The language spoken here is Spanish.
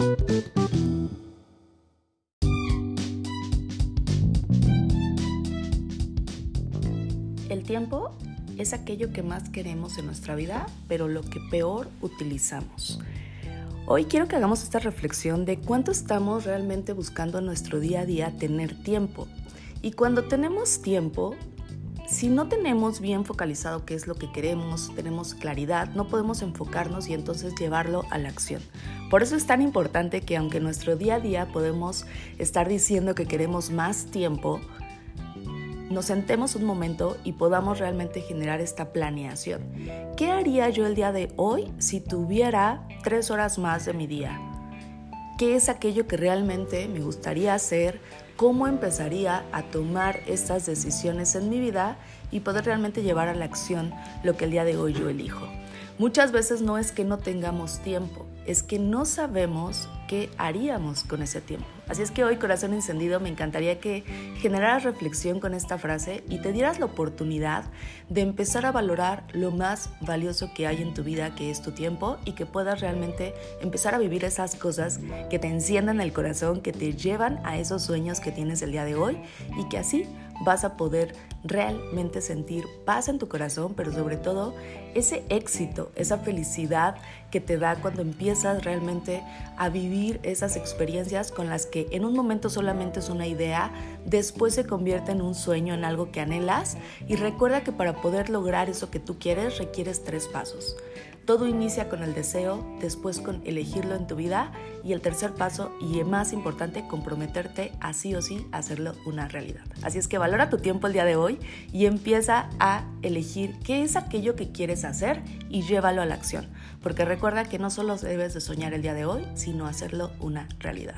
El tiempo es aquello que más queremos en nuestra vida, pero lo que peor utilizamos. Hoy quiero que hagamos esta reflexión de cuánto estamos realmente buscando en nuestro día a día tener tiempo. Y cuando tenemos tiempo, si no tenemos bien focalizado qué es lo que queremos, tenemos claridad, no podemos enfocarnos y entonces llevarlo a la acción. Por eso es tan importante que aunque en nuestro día a día podemos estar diciendo que queremos más tiempo, nos sentemos un momento y podamos realmente generar esta planeación. ¿Qué haría yo el día de hoy si tuviera tres horas más de mi día? ¿Qué es aquello que realmente me gustaría hacer? ¿Cómo empezaría a tomar estas decisiones en mi vida y poder realmente llevar a la acción lo que el día de hoy yo elijo? Muchas veces no es que no tengamos tiempo, es que no sabemos qué haríamos con ese tiempo. Así es que hoy, corazón encendido, me encantaría que generaras reflexión con esta frase y te dieras la oportunidad de empezar a valorar lo más valioso que hay en tu vida, que es tu tiempo, y que puedas realmente empezar a vivir esas cosas que te enciendan el corazón, que te llevan a esos sueños que tienes el día de hoy y que así vas a poder realmente sentir paz en tu corazón, pero sobre todo ese éxito, esa felicidad que te da cuando empiezas realmente a vivir esas experiencias con las que en un momento solamente es una idea, después se convierte en un sueño, en algo que anhelas y recuerda que para poder lograr eso que tú quieres requieres tres pasos. Todo inicia con el deseo, después con elegirlo en tu vida y el tercer paso y más importante, comprometerte a sí o sí hacerlo una realidad. Así es que valora tu tiempo el día de hoy y empieza a elegir qué es aquello que quieres hacer y llévalo a la acción. Porque recuerda que no solo debes de soñar el día de hoy, sino hacerlo una realidad.